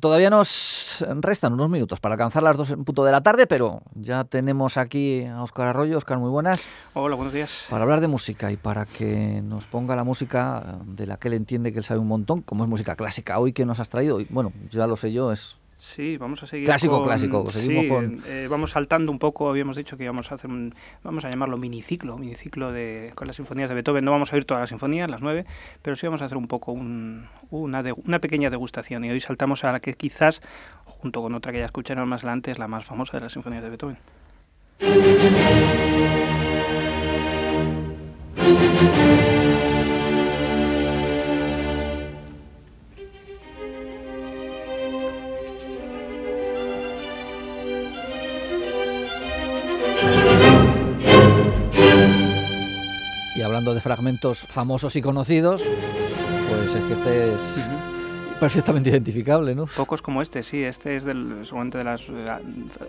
Todavía nos restan unos minutos para alcanzar las dos en punto de la tarde, pero ya tenemos aquí a Óscar Arroyo. Óscar, muy buenas. Hola, buenos días. Para hablar de música y para que nos ponga la música de la que él entiende que él sabe un montón, como es música clásica. Hoy que nos has traído, bueno, ya lo sé yo, es Sí, vamos a seguir. Clásico, clásico. Seguimos sí, con... eh, vamos saltando un poco. Habíamos dicho que íbamos a hacer un, vamos a llamarlo miniciclo, miniciclo de, con las sinfonías de Beethoven. No vamos a oír todas las sinfonías, las nueve, pero sí vamos a hacer un poco un, una, de, una pequeña degustación. Y hoy saltamos a la que quizás, junto con otra que ya escucharon más adelante, es la más famosa de las sinfonías de Beethoven. Y hablando de fragmentos famosos y conocidos, pues es que este es perfectamente identificable, ¿no? Pocos como este, sí. Este es del, seguramente de las... eh,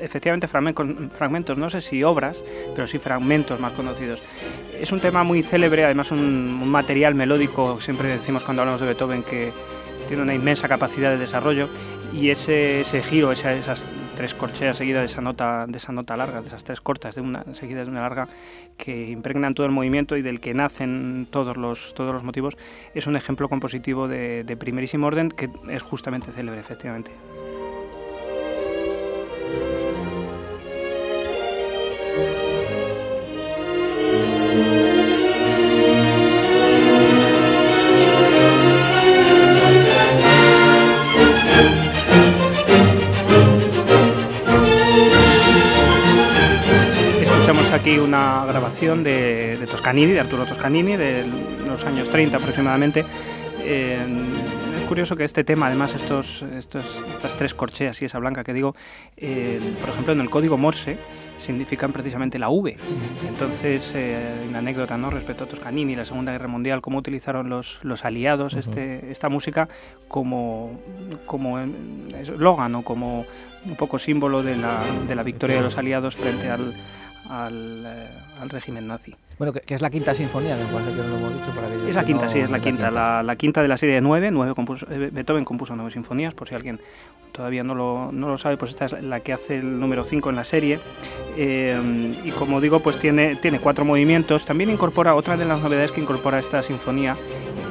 Efectivamente, fragmentos, fragmentos, no sé si obras, pero sí fragmentos más conocidos. Es un tema muy célebre, además un, un material melódico, siempre decimos cuando hablamos de Beethoven que tiene una inmensa capacidad de desarrollo y ese, ese giro, esa- esas tres corcheas seguidas de esa nota, de esa nota larga, de esas tres cortas de una seguidas de una larga que impregnan todo el movimiento y del que nacen todos los, todos los motivos, es un ejemplo compositivo de, de primerísimo orden que es justamente célebre, efectivamente. Aquí una grabación de, de Toscanini, de Arturo Toscanini, de los años 30 aproximadamente. Eh, es curioso que este tema, además, estos, estos, estas tres corcheas y esa blanca que digo, eh, por ejemplo, en el código Morse significan precisamente la V. Entonces, eh, una anécdota ¿no? respecto a Toscanini y la Segunda Guerra Mundial, cómo utilizaron los, los aliados este, esta música como, como em, eslogan o como un poco símbolo de la, de la victoria de los aliados frente al, al, eh, al régimen nazi. Bueno, que, que es la quinta sinfonía, me parece que no lo hemos dicho para aquellos Es la que quinta, no- sí, es la quinta, la, la quinta de la serie de nueve. nueve compuso- eh, Beethoven compuso nueve sinfonías, por si alguien todavía no lo, no lo sabe, pues esta es la que hace el número 5 en la serie. Eh, y como digo, pues tiene, tiene cuatro movimientos. También incorpora, otra de las novedades que incorpora esta sinfonía,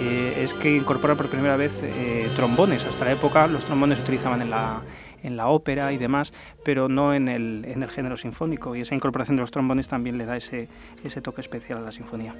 eh, es que incorpora por primera vez eh, trombones. Hasta la época los trombones se utilizaban en la, en la ópera y demás, pero no en el, en el género sinfónico. Y esa incorporación de los trombones también le da ese, ese toque especial a la sinfonía.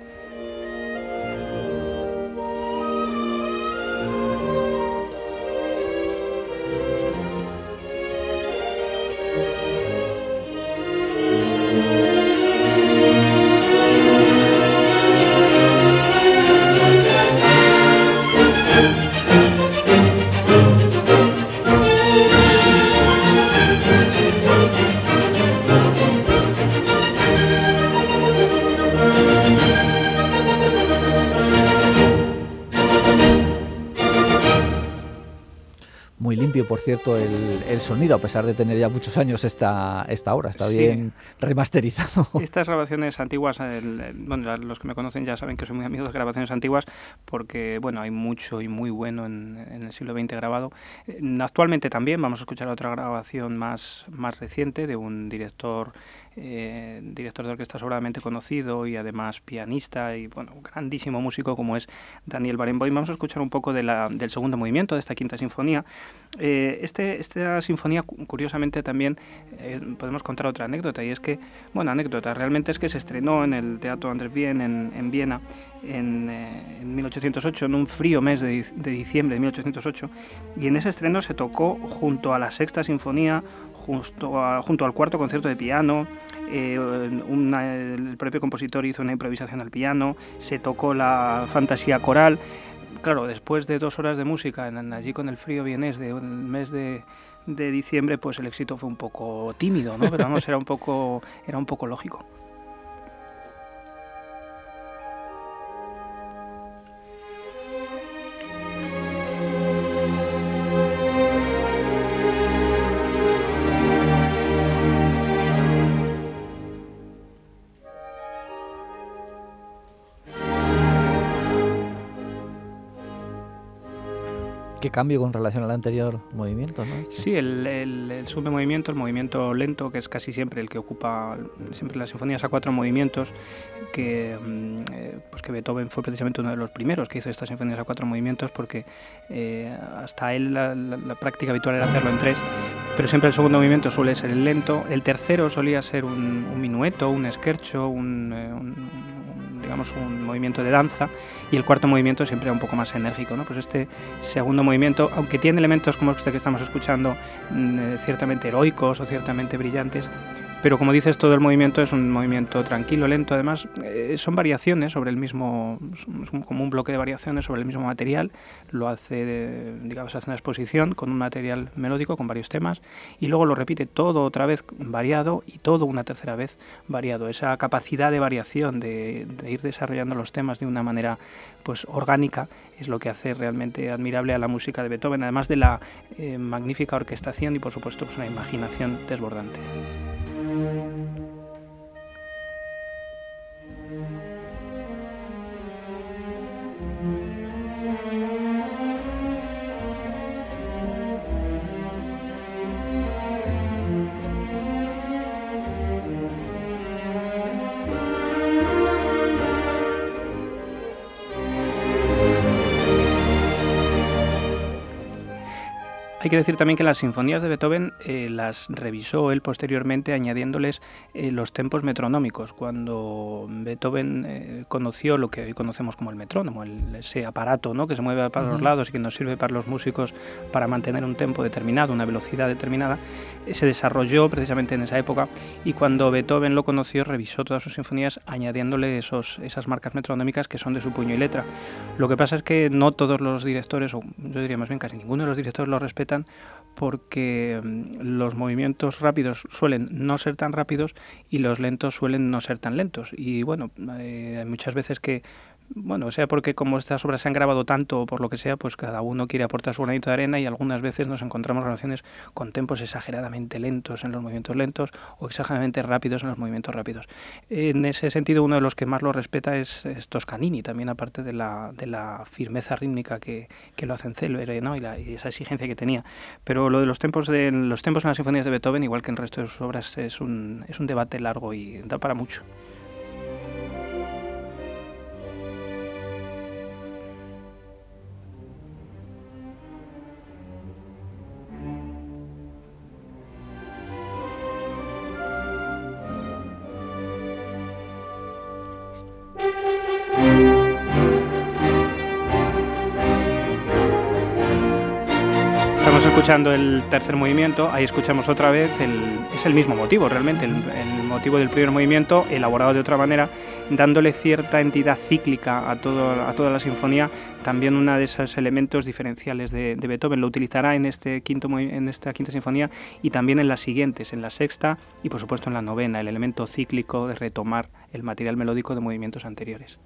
Muy limpio, por cierto, el, el sonido, a pesar de tener ya muchos años esta, esta obra. Está Sí. bien remasterizado. Estas grabaciones antiguas, el- bueno, los que me conocen ya saben que soy muy amigo de grabaciones antiguas porque, bueno, hay mucho y muy bueno en, en el siglo XX grabado. Eh, Actualmente también vamos a escuchar otra grabación más, más reciente de un director, eh, director de orquesta sobradamente conocido y además pianista y, bueno, grandísimo músico como es Daniel Barenboim. Vamos a escuchar un poco de la- del segundo movimiento de esta quinta sinfonía. Eh, este, esta sinfonía, cu- curiosamente, también eh, podemos contar otra anécdota, y es que, bueno, anécdota, realmente es que se estrenó en el Teatro Andrés Bien en, en Viena en, eh, en 1808, en un frío mes de, de diciembre de 1808, y en ese estreno se tocó junto a la Sexta Sinfonía, junto al cuarto concierto de piano, eh, el propio compositor hizo una improvisación al piano, se tocó la fantasía coral, claro, después de dos horas de música en- allí con el frío vienés de un mes de, de diciembre, pues el éxito fue un poco tímido, ¿no? Pero vamos, era un poco, era un poco lógico. Qué cambio con relación al anterior movimiento. Este. Sí, el, el, el movimiento, el movimiento lento, que es casi siempre el que ocupa siempre las sinfonías a cuatro movimientos, que, mm, eh, pues que Beethoven fue precisamente uno de los primeros que hizo estas sinfonías a cuatro movimientos, porque eh, hasta él la, práctica habitual era hacerlo en tres, pero siempre el segundo movimiento suele ser el lento, el tercero solía ser un, minueto, un esquercho, un digamos, un movimiento de danza y el cuarto movimiento siempre un poco más enérgico. ¿no? Pues este segundo movimiento, aunque tiene elementos como este que estamos escuchando, mm, eh, ciertamente heroicos o ciertamente brillantes, pero como dices, todo el movimiento es un movimiento tranquilo, lento. Además, eh, son variaciones sobre el mismo, como un bloque de variaciones sobre el mismo material. Lo hace, digamos, hace una exposición con un material melódico, con varios temas, y luego lo repite todo otra vez variado y todo una tercera vez variado. Esa capacidad de variación, de, ir desarrollando los temas de una manera pues orgánica, es lo que hace realmente admirable a la música de Beethoven, además de la eh, magnífica orquestación y, por supuesto, pues una imaginación desbordante. Hay que decir también que las sinfonías de Beethoven eh, las revisó él posteriormente añadiéndoles eh, los tempos metronómicos. Cuando Beethoven eh, conoció lo que hoy conocemos como el metrónomo, ese aparato ¿no? que se mueve para los lados y que nos sirve para los músicos para mantener un tempo determinado, una velocidad determinada, se desarrolló precisamente en esa época y cuando Beethoven lo conoció revisó todas sus sinfonías añadiéndole esos, esas marcas metronómicas que son de su puño y letra. Lo que pasa es que no todos los directores, o yo diría más bien casi ninguno de los directores lo porque mm, los movimientos rápidos suelen no ser tan rápidos y los lentos suelen no ser tan lentos. Y bueno, eh, hay muchas veces que bueno, sea porque como estas obras se han grabado tanto o por lo que sea, pues cada uno quiere aportar su granito de arena y algunas veces nos encontramos relaciones con tempos exageradamente lentos en los movimientos lentos o exageradamente rápidos en los movimientos rápidos. En ese sentido, uno de los que más lo respeta es, Toscanini, también aparte de la, firmeza rítmica que, lo hacen célebre ¿no? y, y, esa exigencia que tenía. Pero lo de los tempos, los tempos en las sinfonías de Beethoven, igual que en el resto de sus obras, es un, es un debate largo y da para mucho. Escuchando el tercer movimiento, ahí escuchamos otra vez, el, es el mismo motivo realmente, el, motivo del primer movimiento elaborado de otra manera, dándole cierta entidad cíclica a, todo, a toda la sinfonía, también uno de esos elementos diferenciales de, Beethoven. Lo utilizará en, este quinto, en esta quinta sinfonía y también en las siguientes, en la sexta y por supuesto en la novena, el elemento cíclico de retomar el material melódico de movimientos anteriores.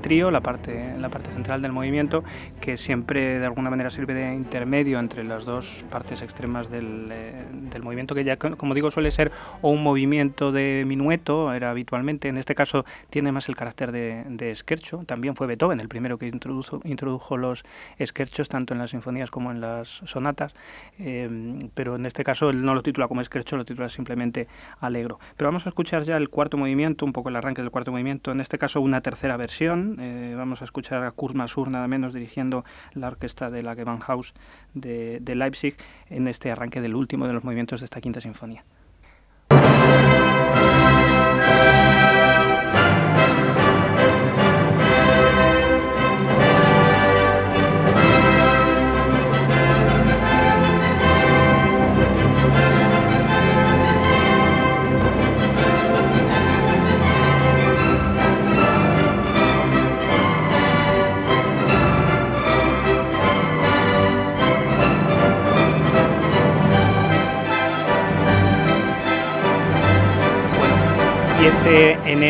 Trío, la parte, la parte central del movimiento, que siempre de alguna manera sirve de intermedio entre las dos partes extremas del, eh, del movimiento, que ya, como digo, suele ser o un movimiento de minueto, era habitualmente, en este caso tiene más el carácter de, de scherzo, también fue Beethoven el primero que introdujo, introdujo los scherchos tanto en las sinfonías como en las sonatas, eh, pero en este caso él no lo titula como scherzo, lo titula simplemente Alegro. Pero vamos a escuchar ya el cuarto movimiento, un poco el arranque del cuarto movimiento, en este caso una tercera versión, Eh, vamos a escuchar a Kurt Masur, nada menos, dirigiendo la orquesta de la Gewandhaus de, de Leipzig en este arranque del último de los movimientos de esta quinta sinfonía.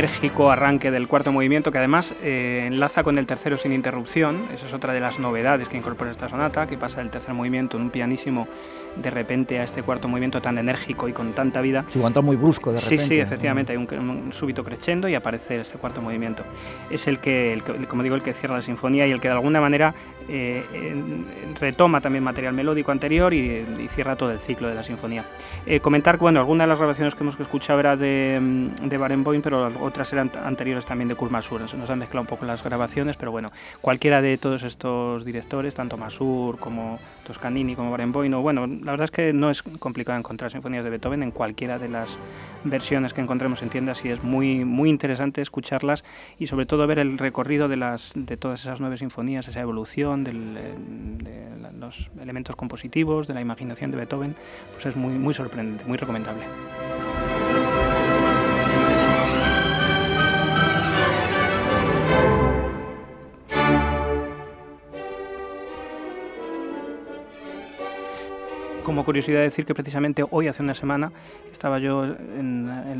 Enérgico arranque del cuarto movimiento que además eh, enlaza con el tercero sin interrupción. Esa es otra de las novedades que incorpora esta sonata, que pasa del tercer movimiento en un pianísimo de repente a este cuarto movimiento tan enérgico y con tanta vida. Sí, un muy brusco de repente. Sí, sí, efectivamente, hay un, súbito crescendo y aparece este cuarto movimiento. Es el que, como digo, el que cierra la sinfonía y el que de alguna manera eh, retoma también material melódico anterior y, cierra todo el ciclo de la sinfonía. Eh, comentar que bueno, algunas de las grabaciones que hemos escuchado era de, mm, de Barenboim, pero otras eran anteriores también de Kurt Masur. Se nos han mezclado un poco las grabaciones, pero bueno, cualquiera de todos estos directores, tanto Masur como Toscanini como Barenboim, o bueno, la verdad es que no es complicado encontrar sinfonías de Beethoven en cualquiera de las versiones que encontremos en tiendas y es muy, muy interesante escucharlas y sobre todo ver el recorrido de, las, de todas esas nueve sinfonías, esa evolución de los elementos compositivos, de la imaginación de Beethoven, pues es muy, muy sorprendente, muy recomendable. Como curiosidad decir que precisamente hoy, hace una semana, estaba yo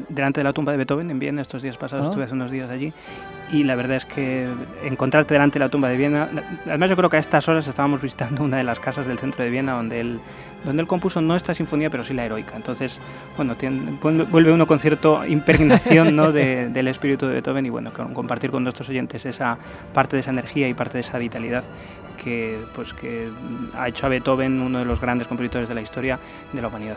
delante de la tumba de Beethoven en Viena, estos días pasados, ah. estuve hace unos días allí, y la verdad es que encontrarte delante de la tumba de Viena, además yo creo que a estas horas estábamos visitando una de las casas del centro de Viena donde él, donde él compuso no esta sinfonía, pero sí la heroica. Entonces, bueno, vuelve uno con cierta impregnación ¿no? del espíritu de Beethoven y bueno, compartir con nuestros oyentes esa parte de esa energía y parte de esa vitalidad que, pues, que ha hecho a Beethoven uno de los grandes compositores de la historia de la humanidad.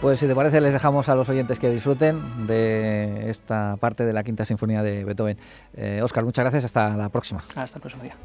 Pues si te parece les dejamos a los oyentes que disfruten de esta parte de la quinta sinfonía de Beethoven. Oscar, eh, muchas gracias, hasta la próxima. Hasta el próximo día.